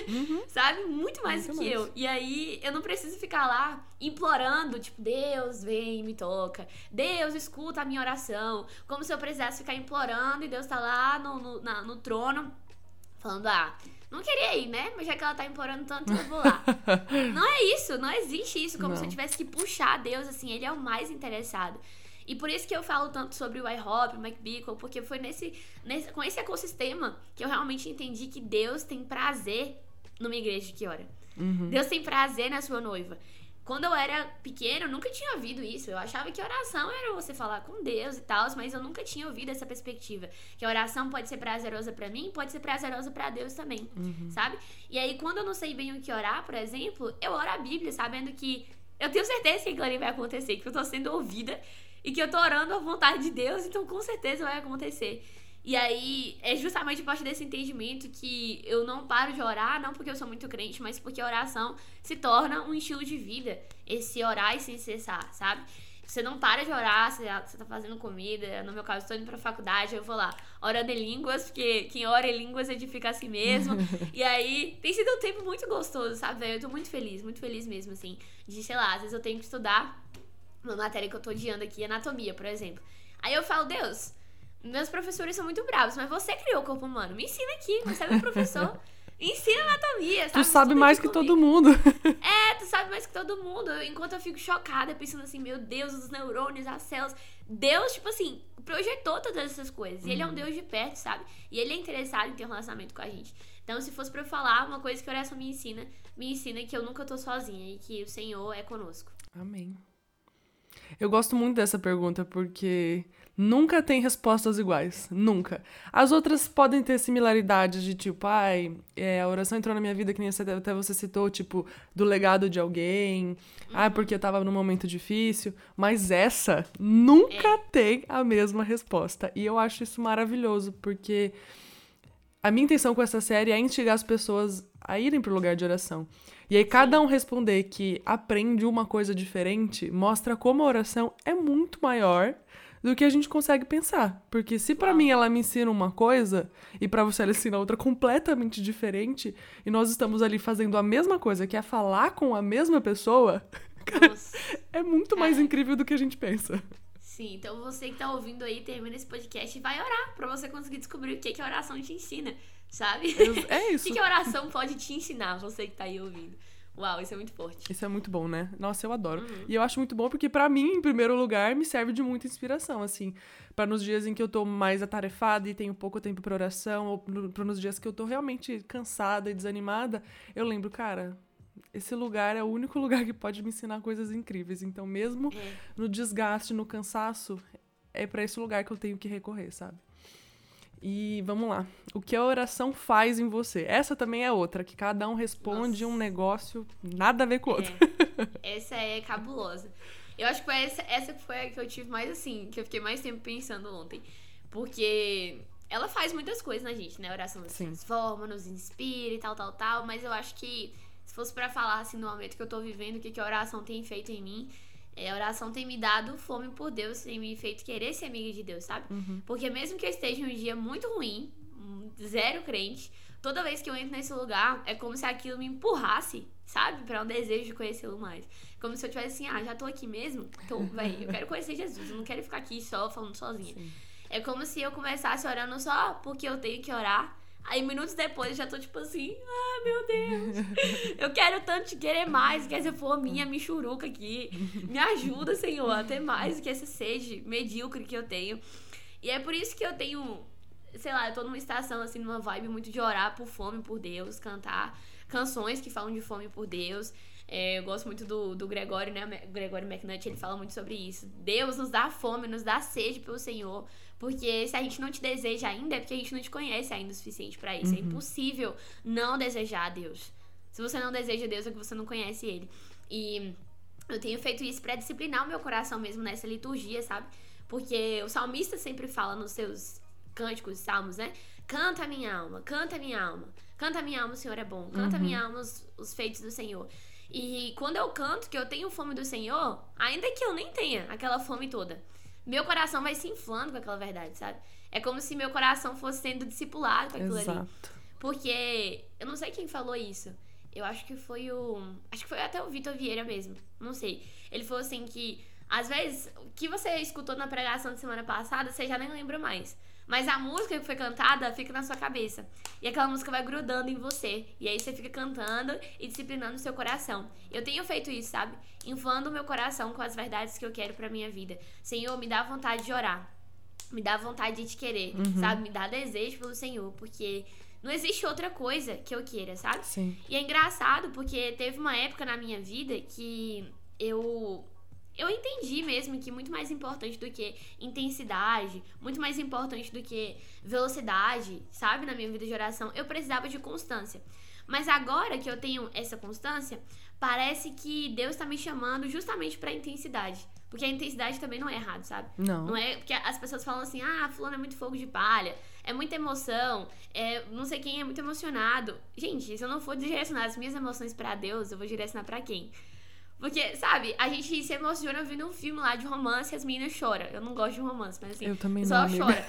Uhum. [LAUGHS] Sabe? Muito mais Muito do que mais. eu. E aí eu não preciso ficar lá implorando, tipo, Deus vem e me toca. Deus escuta a minha oração. Como se eu precisasse ficar implorando e Deus tá lá no, no, na, no trono falando, ah. Não queria ir, né? Mas já que ela tá implorando tanto, eu vou lá. [LAUGHS] não é isso, não existe isso. Como não. se eu tivesse que puxar Deus, assim, ele é o mais interessado. E por isso que eu falo tanto sobre o iHop, o McBeacon, porque foi nesse, nesse, com esse ecossistema que eu realmente entendi que Deus tem prazer numa igreja que ora. Uhum. Deus tem prazer na sua noiva. Quando eu era pequena, eu nunca tinha ouvido isso. Eu achava que oração era você falar com Deus e tal, mas eu nunca tinha ouvido essa perspectiva. Que a oração pode ser prazerosa para mim, pode ser prazerosa para Deus também, uhum. sabe? E aí, quando eu não sei bem o que orar, por exemplo, eu oro a Bíblia, sabendo que eu tenho certeza que aquilo ali vai acontecer, que eu tô sendo ouvida e que eu tô orando a vontade de Deus, então com certeza vai acontecer. E aí, é justamente a partir desse entendimento que eu não paro de orar, não porque eu sou muito crente, mas porque a oração se torna um estilo de vida. Esse orar e sem cessar, sabe? Você não para de orar, você, você tá fazendo comida. No meu caso, estou indo pra faculdade, eu vou lá, orando em línguas, porque quem ora em línguas edifica a si mesmo. [LAUGHS] e aí, tem sido um tempo muito gostoso, sabe? Eu tô muito feliz, muito feliz mesmo, assim. De, sei lá, às vezes eu tenho que estudar uma matéria que eu tô odiando aqui, anatomia, por exemplo. Aí eu falo, Deus, meus professores são muito bravos, mas você criou o corpo humano. Me ensina aqui, você é meu professor. [LAUGHS] ensina anatomia, sabe? Tu sabe mais que comigo. todo mundo. [LAUGHS] É, tu sabe mais que todo mundo. Enquanto eu fico chocada, pensando assim, meu Deus, os neurônios, as células. Deus, tipo assim, projetou todas essas coisas. E ele é um uhum. Deus de perto, sabe? E ele é interessado em ter um relacionamento com a gente. Então, se fosse pra eu falar uma coisa que a oração me ensina, me ensina que eu nunca tô sozinha e que o Senhor é conosco. Amém. Eu gosto muito dessa pergunta porque nunca tem respostas iguais. Nunca. As outras podem ter similaridades de tipo, ai, é, a oração entrou na minha vida, que nem até você citou, tipo, do legado de alguém. Ah, porque eu tava num momento difícil. Mas essa nunca é. tem a mesma resposta. E eu acho isso maravilhoso, porque a minha intenção com essa série é instigar as pessoas a irem pro lugar de oração. E aí, cada um responder que aprende uma coisa diferente mostra como a oração é muito maior do que a gente consegue pensar. Porque se para mim ela me ensina uma coisa e para você ela ensina outra completamente diferente, e nós estamos ali fazendo a mesma coisa, que é falar com a mesma pessoa, [LAUGHS] é muito mais incrível do que a gente pensa. Sim, então você que tá ouvindo aí, termina esse podcast e vai orar para você conseguir descobrir o que, que a oração te ensina sabe? É [LAUGHS] isso. o que a oração pode te ensinar, você que tá aí ouvindo? Uau, isso é muito forte. Isso é muito bom, né? Nossa, eu adoro. Uhum. E eu acho muito bom porque, para mim, em primeiro lugar, me serve de muita inspiração, assim. para nos dias em que eu tô mais atarefada e tenho pouco tempo pra oração, ou para nos dias que eu tô realmente cansada e desanimada, eu lembro, cara, esse lugar é o único [LAUGHS] lugar que pode me ensinar coisas incríveis. Então, mesmo é. no desgaste, no cansaço, é para esse lugar que eu tenho que recorrer, sabe? E vamos lá. O que a oração faz em você? Essa também é outra, que cada um responde Nossa. um negócio nada a ver com o outro. É. Essa é cabulosa. Eu acho que foi essa, essa foi a que eu tive mais assim, que eu fiquei mais tempo pensando ontem. Porque ela faz muitas coisas na gente, né? A oração nos Sim. transforma, nos inspira e tal, tal, tal. Mas eu acho que, se fosse para falar assim no momento que eu tô vivendo, o que, que a oração tem feito em mim, a oração tem me dado fome por Deus, tem me feito querer ser amiga de Deus, sabe? Uhum. Porque mesmo que eu esteja em um dia muito ruim, zero crente, toda vez que eu entro nesse lugar, é como se aquilo me empurrasse, sabe? para um desejo de conhecê-lo mais. Como se eu tivesse assim, ah, já tô aqui mesmo, então, véi, eu quero conhecer Jesus, eu não quero ficar aqui só falando sozinha. Sim. É como se eu começasse orando só porque eu tenho que orar Aí minutos depois já tô tipo assim, ah, meu Deus, eu quero tanto te querer mais, que essa for minha michuruca aqui. Me ajuda, Senhor, a ter mais que essa sede medíocre que eu tenho. E é por isso que eu tenho, sei lá, eu tô numa estação assim, numa vibe muito de orar por fome por Deus, cantar canções que falam de fome por Deus. É, eu gosto muito do, do Gregório, né? O Gregório McNutt, ele fala muito sobre isso. Deus nos dá fome, nos dá sede pelo Senhor. Porque se a gente não te deseja ainda, é porque a gente não te conhece ainda o suficiente para isso. É uhum. É impossível não desejar a Deus. Se você não deseja Deus, é que você não conhece Ele. E eu tenho feito isso para disciplinar o meu coração mesmo nessa liturgia, sabe? Porque o salmista sempre fala nos seus cânticos, salmos, né? Canta a minha alma, canta a minha alma. Canta minha alma, o Senhor é bom. Canta a minha uhum. alma os, os feitos do Senhor. E quando eu canto que eu tenho fome do Senhor, ainda que eu nem tenha aquela fome toda, meu coração vai se inflando com aquela verdade, sabe? É como se meu coração fosse sendo discipulado com aquilo Exato. ali. Porque eu não sei quem falou isso. Eu acho que foi o. Acho que foi até o Vitor Vieira mesmo. Não sei. Ele falou assim que às vezes o que você escutou na pregação de semana passada, você já nem lembra mais. Mas a música que foi cantada fica na sua cabeça. E aquela música vai grudando em você. E aí você fica cantando e disciplinando o seu coração. Eu tenho feito isso, sabe? Inflando o meu coração com as verdades que eu quero pra minha vida. Senhor, me dá vontade de orar. Me dá vontade de te querer, uhum. sabe? Me dá desejo pelo Senhor. Porque não existe outra coisa que eu queira, sabe? Sim. E é engraçado porque teve uma época na minha vida que eu eu entendi mesmo que muito mais importante do que intensidade, muito mais importante do que velocidade, sabe, na minha vida de oração, eu precisava de constância. Mas agora que eu tenho essa constância, parece que Deus está me chamando justamente para intensidade. Porque a intensidade também não é errado, sabe? Não. Não é porque as pessoas falam assim: "Ah, fulano é muito fogo de palha, é muita emoção, é não sei quem é muito emocionado". Gente, se eu não for direcionar as minhas emoções para Deus, eu vou direcionar para quem? Porque, sabe, a gente se emociona vendo um filme lá de romance e as meninas choram. Eu não gosto de romance, mas assim, eu também só não, chora.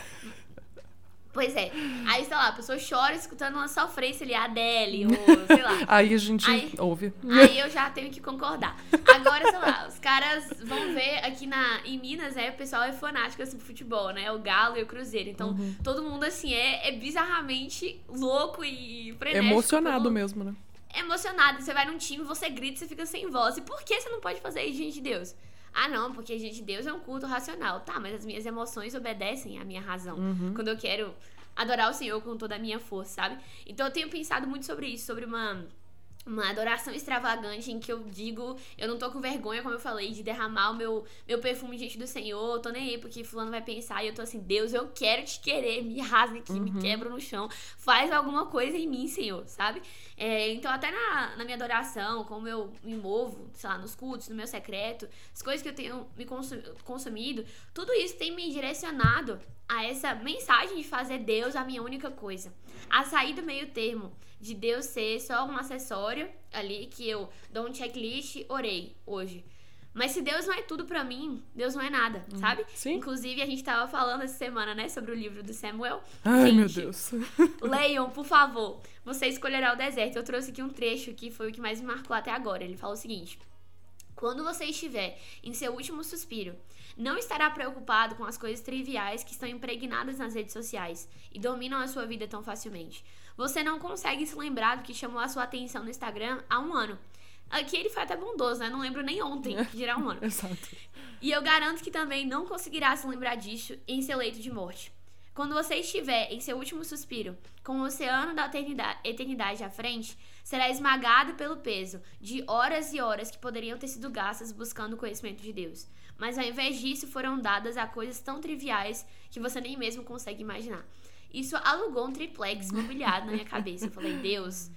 Pois é. Aí, sei lá, a pessoa chora escutando uma sofrência ali, a Adele, ou sei lá. [LAUGHS] Aí a gente aí, ouve. Aí eu já tenho que concordar. Agora, sei lá, os caras vão ver aqui na, em Minas, é, o pessoal é fanático assim, pro futebol, né? O Galo e o Cruzeiro. Então, uhum. todo mundo, assim, é, é bizarramente louco e frenético. Emocionado pelo... mesmo, né? Emocionado. Você vai num time, você grita, você fica sem voz. E por que você não pode fazer isso, gente de Deus? Ah, não, porque, gente, Deus é um culto racional. Tá, mas as minhas emoções obedecem à minha razão. Uhum. Quando eu quero adorar o Senhor com toda a minha força, sabe? Então eu tenho pensado muito sobre isso, sobre uma uma adoração extravagante em que eu digo, eu não tô com vergonha, como eu falei, de derramar o meu, meu perfume diante do Senhor, eu tô nem aí porque fulano vai pensar e eu tô assim, Deus, eu quero te querer, me rasga aqui, uhum. me quebra no chão, faz alguma coisa em mim, Senhor, sabe? É, então, até na, na minha adoração, como eu me movo, sei lá, nos cultos, no meu secreto, as coisas que eu tenho me consumido, tudo isso tem me direcionado a essa mensagem de fazer Deus a minha única coisa. A sair do meio termo de Deus ser só um acessório ali que eu dou um checklist, orei hoje. Mas se Deus não é tudo para mim, Deus não é nada, hum, sabe? Sim. Inclusive, a gente tava falando essa semana, né, sobre o livro do Samuel. Ai, gente, meu Deus. [LAUGHS] leiam, por favor. Você escolherá o deserto. Eu trouxe aqui um trecho que foi o que mais me marcou até agora. Ele fala o seguinte: Quando você estiver em seu último suspiro, não estará preocupado com as coisas triviais que estão impregnadas nas redes sociais e dominam a sua vida tão facilmente. Você não consegue se lembrar do que chamou a sua atenção no Instagram há um ano. Aqui ele foi até bondoso, né? Não lembro nem ontem, [LAUGHS] que dirá um ano. Exato. E eu garanto que também não conseguirá se lembrar disso em seu leito de morte. Quando você estiver em seu último suspiro, com o oceano da eternidade, à frente, será esmagado pelo peso de horas e horas que poderiam ter sido gastas buscando o conhecimento de Deus. Mas ao invés disso, foram dadas a coisas tão triviais que você nem mesmo consegue imaginar. Isso alugou um triplex mobiliado na minha cabeça. Eu falei, Deus,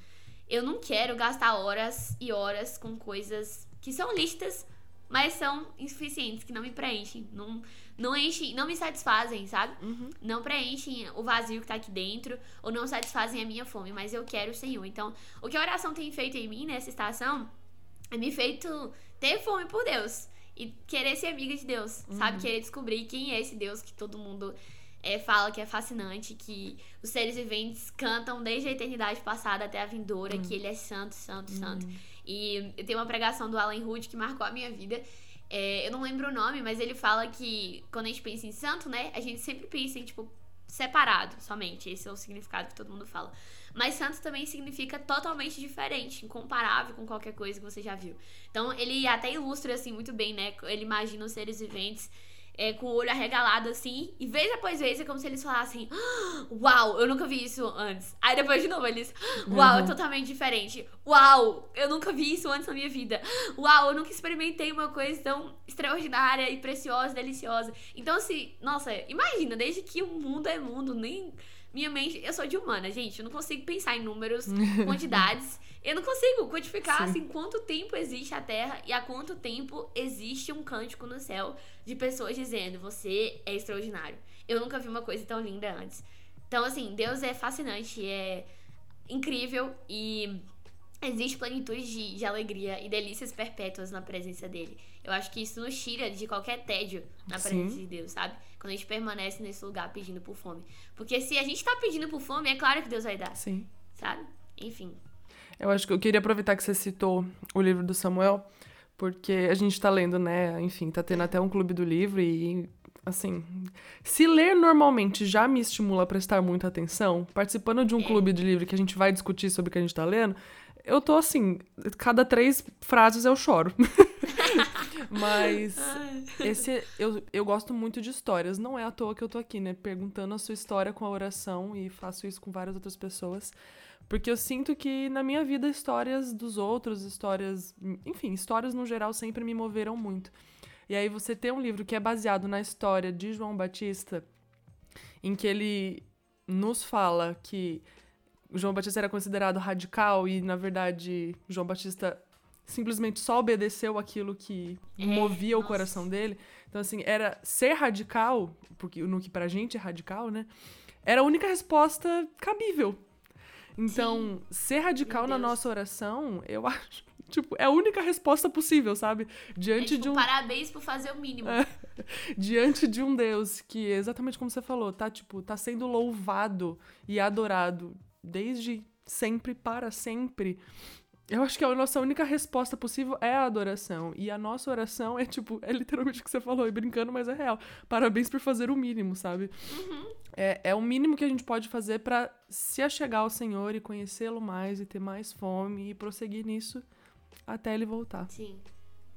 eu não quero gastar horas e horas com coisas que são listas, mas são insuficientes, que não me preenchem. Não, não enchem, não me satisfazem, sabe? Uhum. Não preenchem o vazio que tá aqui dentro, ou não satisfazem a minha fome, mas eu quero o Senhor. Então, o que a oração tem feito em mim nessa estação é me feito ter fome por Deus. E querer ser amiga de Deus, sabe? Querer descobrir quem é esse Deus que todo mundo é, fala que é fascinante, que os seres viventes cantam desde a eternidade passada até a vindoura, que ele é santo, santo, santo. E tem uma pregação do Alan Hood que marcou a minha vida. É, eu não lembro o nome, mas ele fala que quando a gente pensa em santo, né, a gente sempre pensa em, tipo, separado somente. Esse é o significado que todo mundo fala. Mas santo também significa totalmente diferente, incomparável com qualquer coisa que você já viu. Então ele até ilustra assim muito bem, né? Ele imagina os seres viventes é, com o olho arregalado assim, e vez após vez é como se eles falassem: "Ah, Uau, eu nunca vi isso antes. Aí depois de novo eles: Uau, é totalmente diferente. Uau, eu nunca vi isso antes na minha vida. Uau, eu nunca experimentei uma coisa tão extraordinária e preciosa, deliciosa. Então, assim, nossa, imagina, desde que o mundo é mundo, nem. Minha mente, eu sou de humana, gente. Eu não consigo pensar em números, [LAUGHS] quantidades. Eu não consigo quantificar Sim. assim quanto tempo existe a Terra e há quanto tempo existe um cântico no céu de pessoas dizendo você é extraordinário. Eu nunca vi uma coisa tão linda antes. Então, assim, Deus é fascinante, é incrível e existe plenitude de, de alegria e delícias perpétuas na presença dele. Eu acho que isso nos tira de qualquer tédio na Sim. presença de Deus, sabe? Quando a gente permanece nesse lugar pedindo por fome. Porque se a gente tá pedindo por fome, é claro que Deus vai dar, Sim. sabe? Enfim. Eu acho que eu queria aproveitar que você citou o livro do Samuel, porque a gente tá lendo, né? Enfim, tá tendo até um clube do livro e, assim, se ler normalmente já me estimula a prestar muita atenção, participando de um clube de livro que a gente vai discutir sobre o que a gente tá lendo, eu tô assim, cada três frases eu choro. [LAUGHS] [LAUGHS] Mas esse eu, eu gosto muito de histórias. Não é à toa que eu tô aqui, né? Perguntando a sua história com a oração e faço isso com várias outras pessoas. Porque eu sinto que na minha vida histórias dos outros, histórias. Enfim, histórias no geral sempre me moveram muito. E aí você tem um livro que é baseado na história de João Batista, em que ele nos fala que João Batista era considerado radical e, na verdade, João Batista simplesmente só obedeceu aquilo que É, movia o coração dele. Então, assim, era ser radical, porque no que pra gente é radical, né? Era a única resposta cabível. Então, ser radical na nossa oração, eu [LAUGHS] acho, tipo, é a única resposta possível, sabe? É, Diante tipo, de um parabéns por fazer o mínimo. [LAUGHS] diante de um Deus que, exatamente como você falou, tá, tipo, tá sendo louvado e adorado desde sempre para sempre. Eu acho que a nossa única resposta possível é a adoração. E a nossa oração é, tipo, é literalmente o que você falou, e brincando, mas é real. Parabéns por fazer o mínimo, sabe? É, é o mínimo que a gente pode fazer pra se achegar ao Senhor e conhecê-lo mais e ter mais fome e prosseguir nisso até ele voltar. Sim.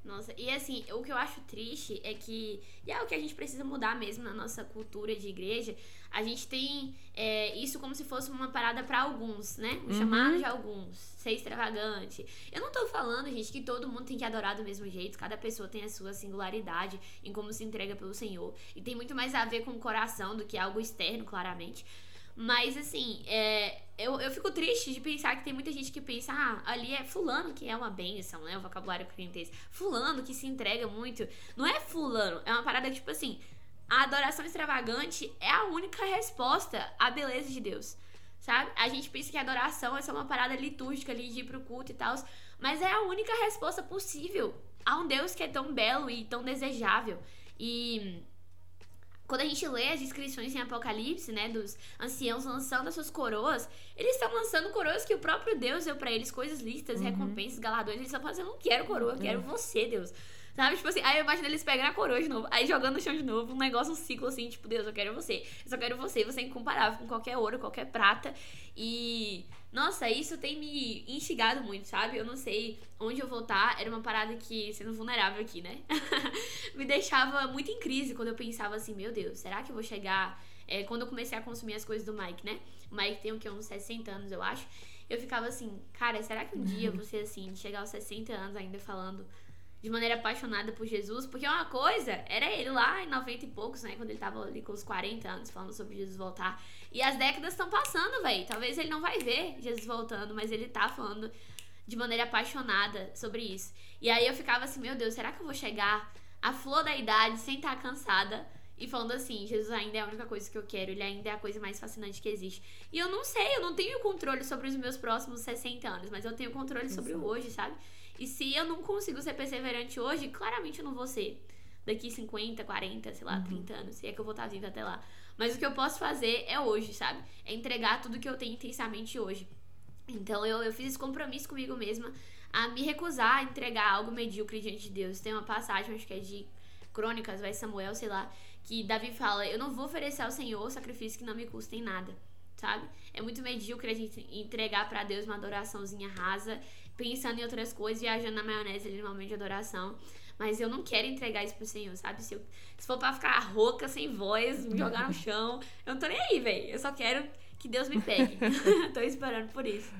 Nossa, e assim, o que eu acho triste é que, e é o que a gente precisa mudar mesmo na nossa cultura de igreja, a gente tem é, isso como se fosse uma parada pra alguns, né? Um chamado de alguns, ser extravagante. Eu não tô falando, gente, que todo mundo tem que adorar do mesmo jeito, cada pessoa tem a sua singularidade em como se entrega pelo Senhor. E tem muito mais a ver com o coração do que algo externo, claramente. Mas, assim, é, eu, eu fico triste de pensar que tem muita gente que pensa, ah, ali é fulano que é uma bênção, né? O vocabulário correntez. Fulano que se entrega muito. Não é fulano, é uma parada que, tipo assim, a adoração extravagante é a única resposta à beleza de Deus. Sabe? A gente pensa que adoração é só uma parada litúrgica ali de ir pro culto e tal. Mas é a única resposta possível a um Deus que é tão belo e tão desejável. E quando a gente lê as descrições em Apocalipse, né, dos anciãos lançando as suas coroas, eles estão lançando coroas que o próprio Deus deu pra eles, coisas listas, recompensas, galardões. Eles estão falando assim, eu não quero coroa, eu quero você, Deus. Sabe? Tipo assim, aí eu imagino eles pegando a coroa de novo, aí jogando no chão de novo, um negócio, um ciclo assim, tipo, Deus, eu quero você. Eu só quero você, você é incomparável com qualquer ouro, qualquer prata. E, nossa, isso tem me instigado muito, sabe? Eu não sei onde eu vou estar. Era uma parada que, sendo vulnerável aqui, né? [LAUGHS] me deixava muito em crise quando eu pensava assim, meu Deus, será que eu vou chegar. É, quando eu comecei a consumir as coisas do Mike, né? O Mike tem o que? Uns 60 anos, eu acho. Eu ficava assim, cara, será que um dia ser assim, chegar aos 60 anos ainda falando de maneira apaixonada por Jesus, porque uma coisa era ele lá em 90 e poucos, né, quando ele tava ali com os 40 anos falando sobre Jesus voltar. E as décadas estão passando, velho. Talvez ele não vai ver Jesus voltando, mas ele tá falando de maneira apaixonada sobre isso. E aí eu ficava assim, meu Deus, será que eu vou chegar à flor da idade sem estar cansada? E falando assim, Jesus ainda é a única coisa que eu quero, ele ainda é a coisa mais fascinante que existe. E eu não sei, eu não tenho controle sobre os meus próximos 60 anos, mas eu tenho controle sobre o hoje, sabe? E se eu não consigo ser perseverante hoje, claramente eu não vou ser daqui 50, 40, sei lá, uhum. 30 anos, se é que eu vou estar viva até lá. Mas o que eu posso fazer é hoje, sabe? É entregar tudo que eu tenho intensamente hoje. Então eu, eu fiz esse compromisso comigo mesma a me recusar a entregar algo medíocre diante de Deus. Tem uma passagem, acho que é de Crônicas, vai Samuel, sei lá, que Davi fala: Eu não vou oferecer ao Senhor sacrifício que não me custem nada, sabe? É muito medíocre a gente entregar para Deus uma adoraçãozinha rasa pensando em outras coisas, viajando na maionese ali no momento de adoração. Mas eu não quero entregar isso pro Senhor, sabe? Se, eu, se for pra ficar rouca, sem voz, me jogar no chão, eu não tô nem aí, velho. Eu só quero que Deus me pegue. [LAUGHS] tô esperando por isso.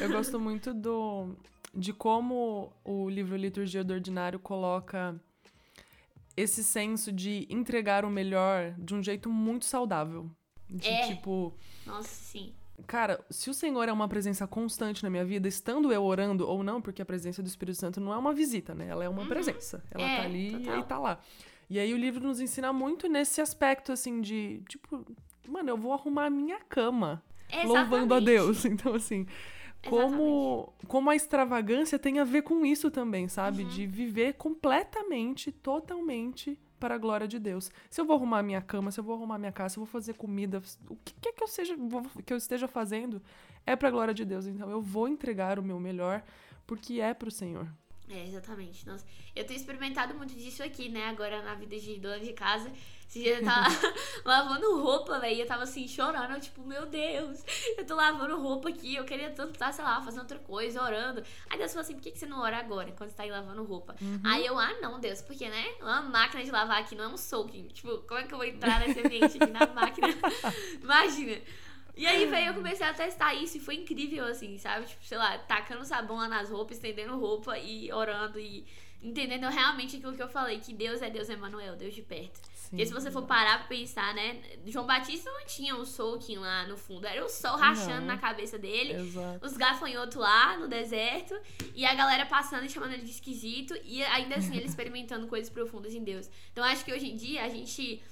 Eu gosto muito do de como o livro Liturgia do Ordinário coloca esse senso de entregar o melhor de um jeito muito saudável. De é. tipo. Nossa, sim. Cara, se o Senhor é uma presença constante na minha vida, estando eu orando ou não, porque a presença do Espírito Santo não é uma visita, né? Ela é uma uhum. presença. Ela é, tá ali total. e tá lá. E aí o livro nos ensina muito nesse aspecto, assim, de, tipo, mano, eu vou arrumar a minha cama. Exatamente. Louvando a Deus. [LAUGHS] Então, assim, como, como a extravagância tem a ver com isso também, sabe? Uhum. De viver completamente, totalmente para a glória de Deus. Se eu vou arrumar minha cama, se eu vou arrumar minha casa, se eu vou fazer comida, o que quer que eu seja, que eu esteja fazendo, é para a glória de Deus. Então eu vou entregar o meu melhor porque é para o Senhor. É, exatamente. Nossa, eu tenho experimentado muito disso aqui, né? Agora na vida de dona de casa. Esse dia eu tava [LAUGHS] lavando roupa, velho. Eu tava assim, chorando. Eu, tipo, meu Deus, eu tô lavando roupa aqui. Eu queria tanto estar, sei lá, fazendo outra coisa, orando. Aí Deus falou assim: por que, que você não ora agora, quando você tá aí lavando roupa? Uhum. Aí eu, ah, não, Deus, porque, né? Uma máquina de lavar aqui não é um soaking. Tipo, como é que eu vou entrar nesse ambiente aqui na máquina? [LAUGHS] Imagina. E aí, velho, eu comecei a testar isso e foi incrível, assim, sabe? Tipo, sei lá, tacando sabão lá nas roupas, estendendo roupa e orando e entendendo realmente aquilo que eu falei, que Deus é Deus Emanuel, Deus de perto. Porque se você for parar pra pensar, né, João Batista não tinha um soaking lá no fundo, era o sol rachando não. na cabeça dele, Exato. os gafanhotos lá no deserto, e a galera passando e chamando ele de esquisito, e ainda assim ele [LAUGHS] experimentando coisas profundas em Deus. Então acho que hoje em dia a gente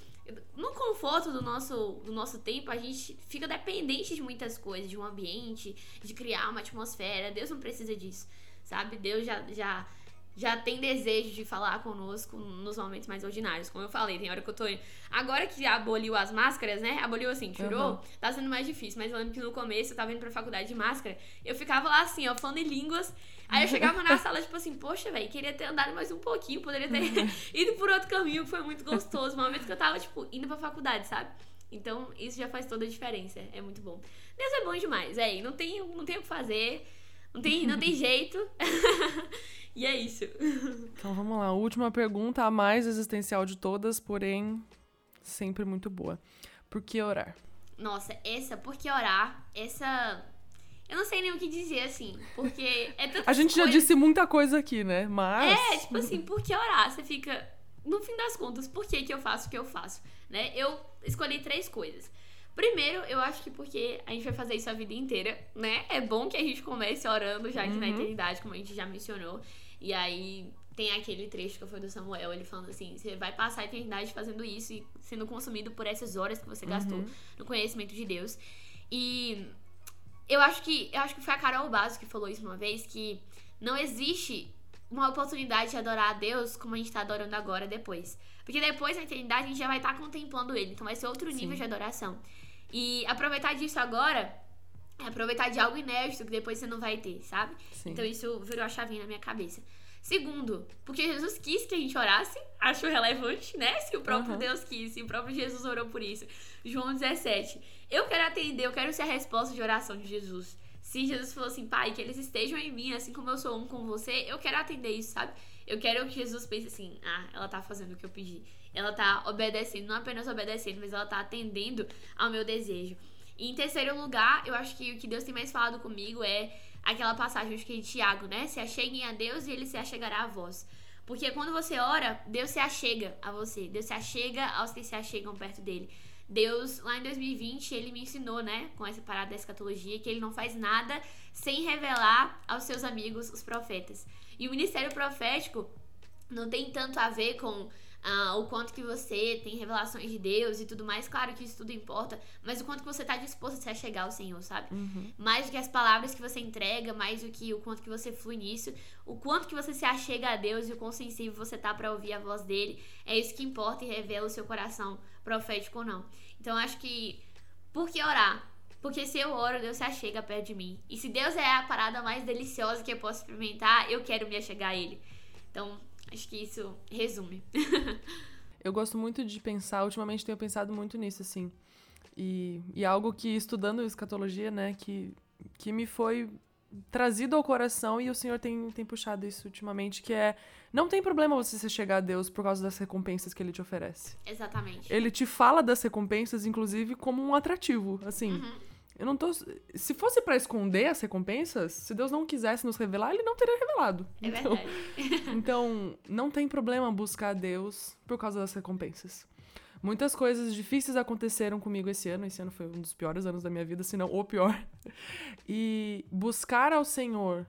no conforto do nosso, do nosso tempo, a gente fica dependente de muitas coisas, de um ambiente, de criar uma atmosfera. Deus não precisa disso, sabe? Deus já, já já tem desejo de falar conosco nos momentos mais ordinários. Como eu falei, tem hora que eu tô. Agora que aboliu as máscaras, né? Aboliu assim, tirou, uhum. tá sendo mais difícil. Mas eu lembro que no começo eu tava indo pra faculdade de máscara, eu ficava lá assim, ó, falando em línguas. Aí eu chegava na sala, tipo assim, poxa, velho, queria ter andado mais um pouquinho, poderia ter [LAUGHS] ido por outro caminho, que foi muito gostoso. No momento que eu tava, tipo, indo pra faculdade, sabe? Então, isso já faz toda a diferença. É muito bom. Deus é bom demais, é. Não tem, não tem o que fazer. Não tem, não tem jeito. [LAUGHS] e é isso. [LAUGHS] Então vamos lá. Última pergunta, a mais existencial de todas, porém sempre muito boa. Por que orar? Nossa, essa, por que orar? Essa. Eu não sei nem o que dizer, assim, porque é [LAUGHS] A gente já disse muita coisa aqui, né? Mas. É, tipo assim, por que orar? Você fica. No fim das contas, por que, que eu faço o que eu faço? Né? Eu escolhi três coisas. Primeiro, eu acho que porque a gente vai fazer isso a vida inteira, né? É bom que a gente comece orando já aqui uhum. na eternidade, como a gente já mencionou. E aí tem aquele trecho que foi do Samuel, ele falando assim: você vai passar a eternidade fazendo isso e sendo consumido por essas horas que você gastou uhum. no conhecimento de Deus. E eu acho que eu acho que foi a Carol Basso que falou isso uma vez que não existe uma oportunidade de adorar a Deus como a gente está adorando agora depois. Porque depois na eternidade a gente já vai estar tá contemplando ele, então vai ser outro nível Sim. de adoração. E aproveitar disso agora aproveitar de algo inédito que depois você não vai ter, sabe? Sim. Então isso virou a chavinha na minha cabeça. Segundo, porque Jesus quis que a gente orasse, acho relevante, né? Se o próprio uhum. Deus quis, se o próprio Jesus orou por isso. João 17. Eu quero atender, eu quero ser a resposta de oração de Jesus. Se Jesus falou assim, pai, que eles estejam em mim, assim como eu sou um com você, eu quero atender isso, sabe? Eu quero que Jesus pense assim: ah, ela tá fazendo o que eu pedi. Ela tá obedecendo, não apenas obedecendo, mas ela tá atendendo ao meu desejo. E em terceiro lugar, eu acho que o que Deus tem mais falado comigo é aquela passagem que de Tiago, né? Se acheguem a Deus e ele se achegará a vós. Porque quando você ora, Deus se achega a você. Deus se achega aos que se achegam perto dele. Deus, lá em 2020, ele me ensinou, né, com essa parada da escatologia, que ele não faz nada sem revelar aos seus amigos, os profetas. E o ministério profético não tem tanto a ver com ah, o quanto que você tem revelações de Deus e tudo mais. Claro que isso tudo importa, mas o quanto que você está disposto a se achegar ao Senhor, sabe? Uhum. Mais do que as palavras que você entrega, mais do que o quanto que você flui nisso, o quanto que você se achega a Deus e o quão sensível você tá para ouvir a voz dele, é isso que importa e revela o seu coração profético ou não. Então acho que por que orar? Porque se eu oro, Deus se achega perto de mim. E se Deus é a parada mais deliciosa que eu posso experimentar, eu quero me achegar a Ele. Então, Acho que isso resume. [LAUGHS] eu gosto muito de pensar, ultimamente tenho pensado muito nisso, assim. E, e algo que, estudando escatologia, né, que, que me foi trazido ao coração e o Senhor tem, tem puxado isso ultimamente, que é não tem problema você se chegar a Deus por causa das recompensas que ele te oferece. Exatamente. Ele te fala das recompensas, inclusive, como um atrativo, assim. Uhum. Eu não tô. Se fosse para esconder as recompensas, se Deus não quisesse nos revelar, ele não teria revelado. É então, verdade. [LAUGHS] então, não tem problema buscar Deus por causa das recompensas. Muitas coisas difíceis aconteceram comigo esse ano. Esse ano foi um dos piores anos da minha vida, se não o pior. E buscar ao Senhor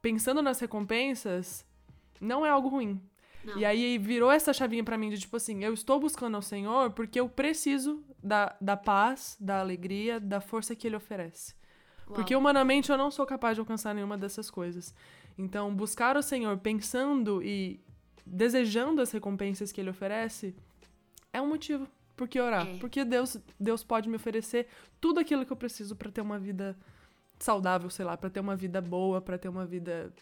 pensando nas recompensas não é algo ruim. Não. E aí virou essa chavinha para mim de tipo assim, eu estou buscando ao Senhor porque eu preciso da, da paz, da alegria, da força que ele oferece. Uau. Porque humanamente eu não sou capaz de alcançar nenhuma dessas coisas. Então, buscar o Senhor pensando e desejando as recompensas que ele oferece é um motivo por que orar. É. Porque Deus, Deus pode me oferecer tudo aquilo que eu preciso para ter uma vida saudável, sei lá, para ter uma vida boa, para ter uma vida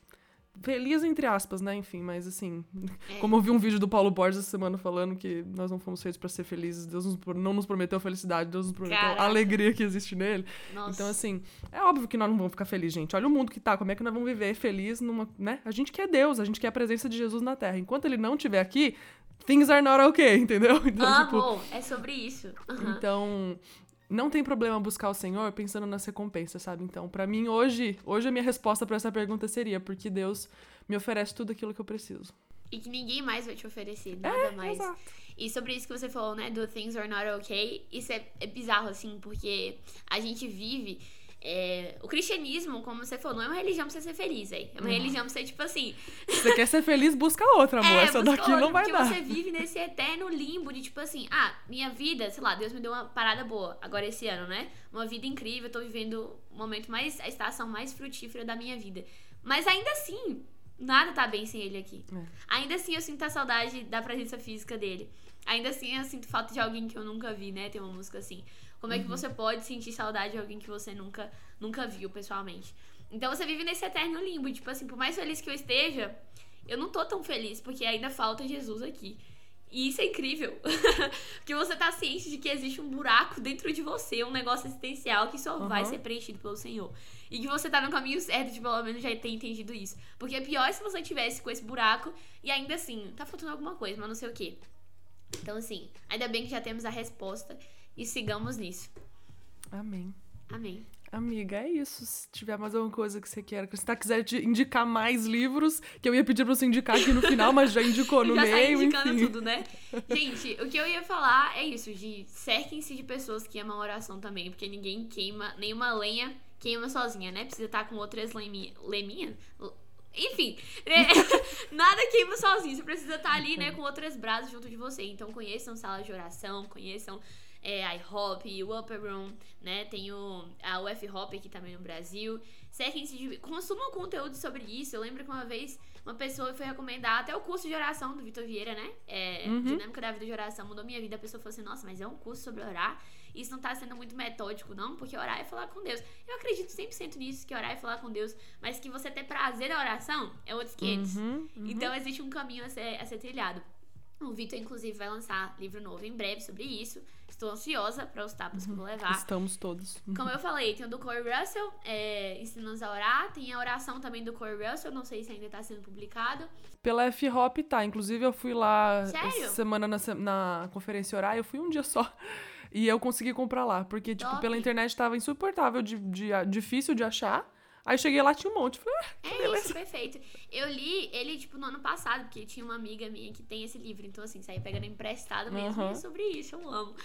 feliz entre aspas, né? Enfim, mas assim, É. como eu vi um vídeo do Paulo Borges essa semana falando que nós não fomos feitos para ser felizes, Deus nos- não nos prometeu felicidade, Deus nos prometeu Caraca. a alegria que existe nele. Nossa. Então assim, é óbvio que nós não vamos ficar felizes, gente. Olha o mundo que tá, como é que nós vamos viver feliz numa, né? A gente quer Deus, a gente quer a presença de Jesus na Terra. Enquanto ele não estiver aqui, things are not okay, [LAUGHS] entendeu? Então, tipo, Amo, é sobre isso. Aham. então, não tem problema buscar o Senhor pensando nas recompensas, sabe? Então, pra mim hoje, hoje a minha resposta pra essa pergunta seria porque Deus me oferece tudo aquilo que eu preciso. E que ninguém mais vai te oferecer, nada mais. É, Exato. E sobre isso que você falou, né, do things are not okay, isso é, é bizarro, assim, porque a gente vive. É, o cristianismo, como você falou, não é uma religião pra você ser feliz, aí. É uma religião pra você, tipo assim. Você quer ser feliz, busca outra, amor. [LAUGHS] é, Essa daqui outra, não vai porque dar. você vive nesse eterno limbo de, tipo assim, ah, minha vida, sei lá, Deus me deu uma parada boa agora esse ano, né? Uma vida incrível, eu tô vivendo o momento mais. a estação mais frutífera da minha vida. Mas ainda assim, nada tá bem sem ele aqui. É. Ainda assim eu sinto a saudade da presença física dele. Ainda assim eu sinto falta de alguém que eu nunca vi, né? Tem uma música assim. Como é que você pode sentir saudade de alguém que você nunca, nunca viu pessoalmente? Então você vive nesse eterno limbo. Tipo assim, por mais feliz que eu esteja, eu não tô tão feliz, porque ainda falta Jesus aqui. E isso é incrível. [LAUGHS] porque você tá ciente de que existe um buraco dentro de você, um negócio existencial que só vai Uhum. ser preenchido pelo Senhor. E que você tá no caminho certo de pelo menos já ter entendido isso. Porque é pior se você tivesse com esse buraco e ainda assim, tá faltando alguma coisa, mas não sei o quê. Então, assim, ainda bem que já temos a resposta e sigamos nisso. Amém. Amém. Amiga, é isso. Se tiver mais alguma coisa que você queira, que você quiser te indicar mais livros, que eu ia pedir pra você indicar aqui no final, mas já indicou no [LAUGHS] já meio, sai indicando enfim. tudo, né? Gente, o que eu ia falar é isso, de cerquem-se de pessoas que amam oração também, porque ninguém queima, nenhuma lenha queima sozinha, né? Precisa estar com outras leminhas. Leminha? Enfim, né? [LAUGHS] nada queima sozinho. Você precisa estar ali, né, com outras brasas junto de você. Então conheçam salas de oração, conheçam é, IHOP, o Upper Room, né? Tem o, a UF Hop aqui também no Brasil. Cerquem-se de. Consumam conteúdo sobre isso. Eu lembro que uma vez uma pessoa foi recomendar até o curso de oração do Vitor Vieira, né? É, Uhum. Dinâmica da vida de oração mudou minha vida. A pessoa falou assim: nossa, mas é um curso sobre orar. Isso não tá sendo muito metódico, não, porque orar é falar com Deus. Eu acredito 100% nisso, que orar é falar com Deus, mas que você ter prazer na oração é outros 500. Uhum, uhum. Então existe um caminho a ser, a ser trilhado. O Vitor, inclusive, vai lançar livro novo em breve sobre isso. Estou ansiosa para os tapas que eu vou levar. Estamos todos. Como eu falei, tem o do Corey Russell, é, Ensinando a Orar. Tem a oração também do Corey Russell, não sei se ainda está sendo publicado. Pela F-Hop tá. Inclusive, eu fui lá Sério? semana na, na conferência orar, eu fui um dia só. [LAUGHS] E eu consegui comprar lá. Porque, tipo, Top. pela internet tava insuportável, de, de- difícil de achar. Aí cheguei lá, tinha um monte. Falei, ah, É beleza. isso, perfeito. Eu li ele, tipo, no ano passado, porque tinha uma amiga minha que tem esse livro. Então, assim, saí pegando emprestado mesmo. Aham. E é sobre isso, eu amo.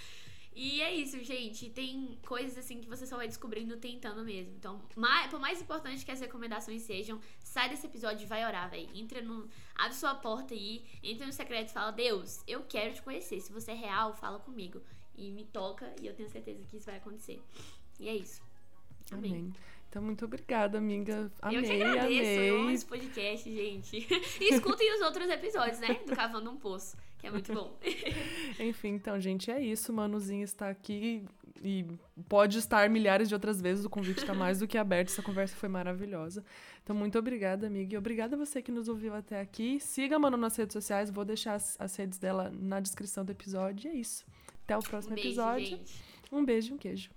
E é isso, gente. Tem coisas assim que você só vai descobrindo tentando mesmo. Então, mais, por mais importante que as recomendações sejam, sai desse episódio e vai orar, velho. Entra no. Abre sua porta aí, entra no secreto e fala: Deus, eu quero te conhecer. Se você é real, fala comigo. E me toca, e eu tenho certeza que isso vai acontecer. E é isso. Amém. Amém. Então, muito obrigada, amiga. Amei, eu que agradeço, eu amo amei. esse podcast, gente. [LAUGHS] E escutem os outros episódios, né? Do Cavando um Poço, que é muito bom. [LAUGHS] Enfim, então, gente, é isso. O Manuzinho está aqui e pode estar milhares de outras vezes. O convite está mais do que aberto. Essa conversa foi maravilhosa. Então, muito obrigada, amiga. E obrigada a você que nos ouviu até aqui. Siga a Manu nas redes sociais. Vou deixar as, as redes dela na descrição do episódio. E é isso. Até o próximo Um beijo, episódio. gente. Um beijo e um queijo.